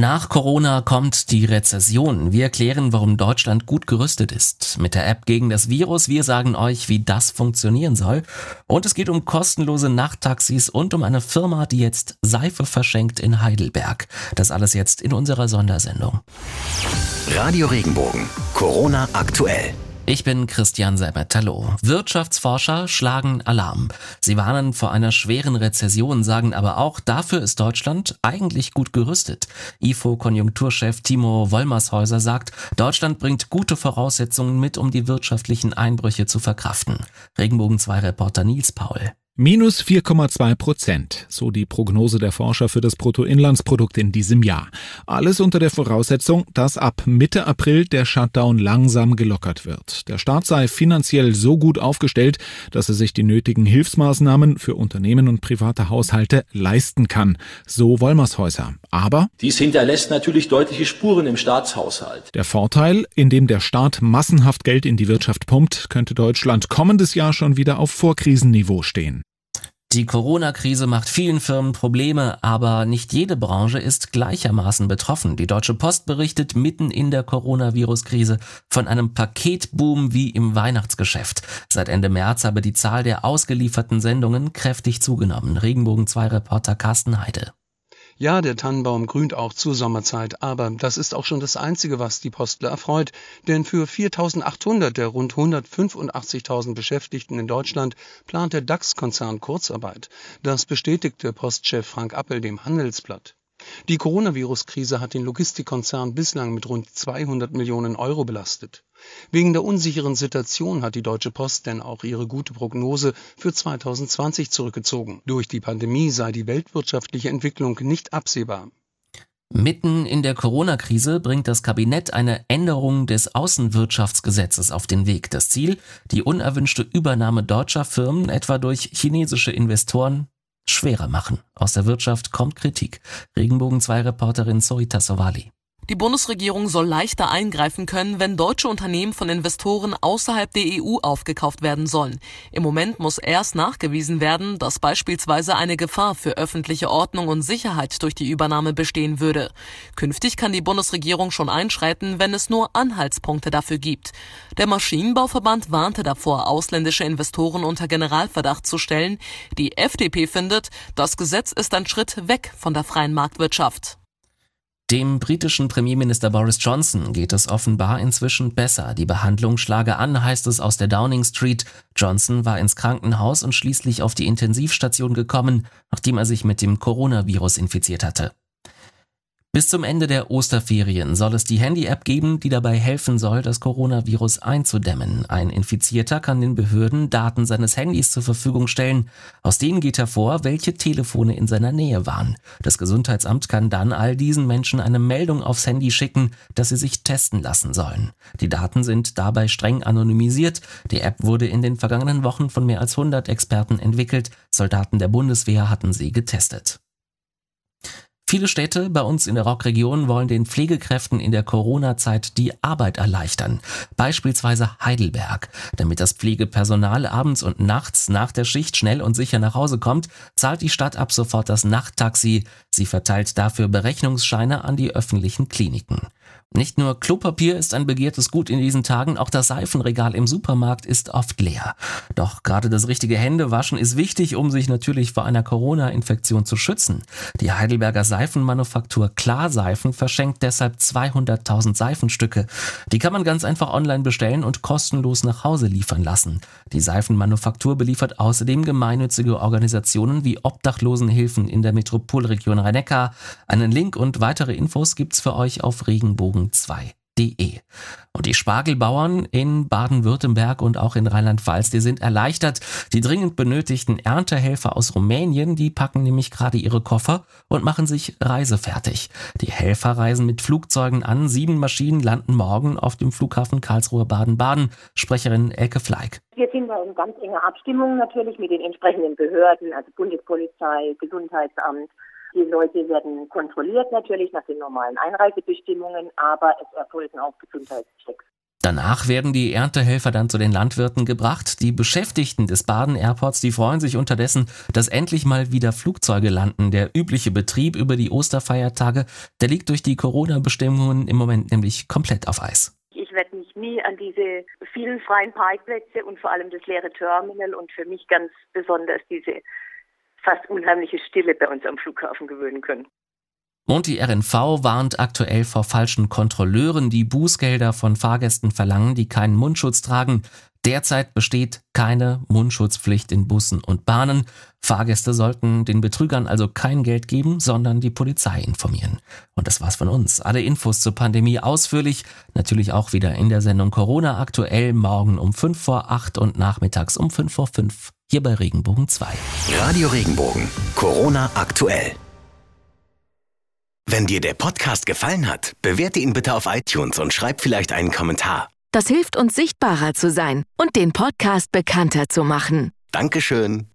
Nach Corona kommt die Rezession. Wir erklären, warum Deutschland gut gerüstet ist. Mit der App gegen das Virus. Wir sagen euch, wie das funktionieren soll. Und es geht um kostenlose Nachttaxis und um eine Firma, die jetzt Seife verschenkt in Heidelberg. Das alles jetzt in unserer Sondersendung. Radio Regenbogen. Corona aktuell. Ich bin Christian Seibert. Hallo. Wirtschaftsforscher schlagen Alarm. Sie warnen vor einer schweren Rezession, sagen aber auch, dafür ist Deutschland eigentlich gut gerüstet. IFO-Konjunkturchef Timo Wollmershäuser sagt, Deutschland bringt gute Voraussetzungen mit, um die wirtschaftlichen Einbrüche zu verkraften. Regenbogen 2 Reporter Nils Paul. Minus 4,2 Prozent, so die Prognose der Forscher für das Bruttoinlandsprodukt in diesem Jahr. Alles unter der Voraussetzung, dass ab Mitte April der Shutdown langsam gelockert wird. Der Staat sei finanziell so gut aufgestellt, dass er sich die nötigen Hilfsmaßnahmen für Unternehmen und private Haushalte leisten kann, so Wollmershäuser. Aber dies hinterlässt natürlich deutliche Spuren im Staatshaushalt. Der Vorteil, indem der Staat massenhaft Geld in die Wirtschaft pumpt, könnte Deutschland kommendes Jahr schon wieder auf Vorkrisenniveau stehen. Die Corona-Krise macht vielen Firmen Probleme, aber nicht jede Branche ist gleichermaßen betroffen. Die Deutsche Post berichtet mitten in der Coronavirus-Krise von einem Paketboom wie im Weihnachtsgeschäft. Seit Ende März habe die Zahl der ausgelieferten Sendungen kräftig zugenommen. Regenbogen 2 Reporter Carsten Heide. Ja, der Tannenbaum grünt auch zur Sommerzeit, aber das ist auch schon das Einzige, was die Postler erfreut. Denn für 4.800 der rund 185.000 Beschäftigten in Deutschland plant der DAX-Konzern Kurzarbeit. Das bestätigte Postchef Frank Appel dem Handelsblatt. Die Coronavirus-Krise hat den Logistikkonzern bislang mit rund 200 Millionen Euro belastet. Wegen der unsicheren Situation hat die Deutsche Post denn auch ihre gute Prognose für 2020 zurückgezogen. Durch die Pandemie sei die weltwirtschaftliche Entwicklung nicht absehbar. Mitten in der Corona-Krise bringt das Kabinett eine Änderung des Außenwirtschaftsgesetzes auf den Weg. Das Ziel, die unerwünschte Übernahme deutscher Firmen etwa durch chinesische Investoren schwerer machen. Aus der Wirtschaft kommt Kritik. Regenbogen 2 Reporterin Sorita Sovali. Die Bundesregierung soll leichter eingreifen können, wenn deutsche Unternehmen von Investoren außerhalb der EU aufgekauft werden sollen. Im Moment muss erst nachgewiesen werden, dass beispielsweise eine Gefahr für öffentliche Ordnung und Sicherheit durch die Übernahme bestehen würde. Künftig kann die Bundesregierung schon einschreiten, wenn es nur Anhaltspunkte dafür gibt. Der Maschinenbauverband warnte davor, ausländische Investoren unter Generalverdacht zu stellen. Die FDP findet, das Gesetz ist ein Schritt weg von der freien Marktwirtschaft. Dem britischen Premierminister Boris Johnson geht es offenbar inzwischen besser. Die Behandlung schlage an, heißt es aus der Downing Street. Johnson war ins Krankenhaus und schließlich auf die Intensivstation gekommen, nachdem er sich mit dem Coronavirus infiziert hatte. Bis zum Ende der Osterferien soll es die Handy-App geben, die dabei helfen soll, das Coronavirus einzudämmen. Ein Infizierter kann den Behörden Daten seines Handys zur Verfügung stellen. Aus denen geht hervor, welche Telefone in seiner Nähe waren. Das Gesundheitsamt kann dann all diesen Menschen eine Meldung aufs Handy schicken, dass sie sich testen lassen sollen. Die Daten sind dabei streng anonymisiert. Die App wurde in den vergangenen Wochen von mehr als 100 Experten entwickelt. Soldaten der Bundeswehr hatten sie getestet. Viele Städte bei uns in der Rockregion wollen den Pflegekräften in der Corona-Zeit die Arbeit erleichtern. Beispielsweise Heidelberg. Damit das Pflegepersonal abends und nachts nach der Schicht schnell und sicher nach Hause kommt, zahlt die Stadt ab sofort das Nachttaxi. Sie verteilt dafür Berechnungsscheine an die öffentlichen Kliniken. Nicht nur Klopapier ist ein begehrtes Gut in diesen Tagen, auch das Seifenregal im Supermarkt ist oft leer. Doch gerade das richtige Händewaschen ist wichtig, um sich natürlich vor einer Corona-Infektion zu schützen. Die Heidelberger Seifenmanufaktur Klarseifen verschenkt deshalb 200.000 Seifenstücke. Die kann man ganz einfach online bestellen und kostenlos nach Hause liefern lassen. Die Seifenmanufaktur beliefert außerdem gemeinnützige Organisationen wie Obdachlosenhilfen in der Metropolregion Rhein-Neckar. Einen Link und weitere Infos gibt's für euch auf Regenbogen regenbogen2.de. Und die Spargelbauern in Baden-Württemberg und auch in Rheinland-Pfalz, die sind erleichtert. Die dringend benötigten Erntehelfer aus Rumänien, die packen nämlich gerade ihre Koffer und machen sich reisefertig. Die Helfer reisen mit Flugzeugen an. Sieben Maschinen landen morgen auf dem Flughafen Karlsruhe Baden-Baden. Sprecherin Elke Fleig. Wir sind in ganz enger Abstimmung natürlich mit den entsprechenden Behörden, also Bundespolizei, Gesundheitsamt, die Leute werden kontrolliert natürlich nach den normalen Einreisebestimmungen, aber es erfolgen auch Gesundheitschecks. Danach werden die Erntehelfer dann zu den Landwirten gebracht. Die Beschäftigten des Baden Airports, die freuen sich unterdessen, dass endlich mal wieder Flugzeuge landen. Der übliche Betrieb über die Osterfeiertage, der liegt durch die Corona-Bestimmungen im Moment nämlich komplett auf Eis. Ich werde mich nie an diese vielen freien Parkplätze und vor allem das leere Terminal und für mich ganz besonders diese fast unheimliche Stille bei uns am Flughafen gewöhnen können. Und die RNV warnt aktuell vor falschen Kontrolleuren, die Bußgelder von Fahrgästen verlangen, die keinen Mundschutz tragen. Derzeit besteht keine Mundschutzpflicht in Bussen und Bahnen. Fahrgäste sollten den Betrügern also kein Geld geben, sondern die Polizei informieren. Und das war's von uns. Alle Infos zur Pandemie ausführlich, natürlich auch wieder in der Sendung Corona aktuell morgen um 5 vor 8 und nachmittags um 5 vor 5 hier bei Regenbogen 2. Radio Regenbogen. Corona aktuell. Wenn dir der Podcast gefallen hat, bewerte ihn bitte auf iTunes und schreib vielleicht einen Kommentar. Das hilft uns sichtbarer zu sein und den Podcast bekannter zu machen. Dankeschön.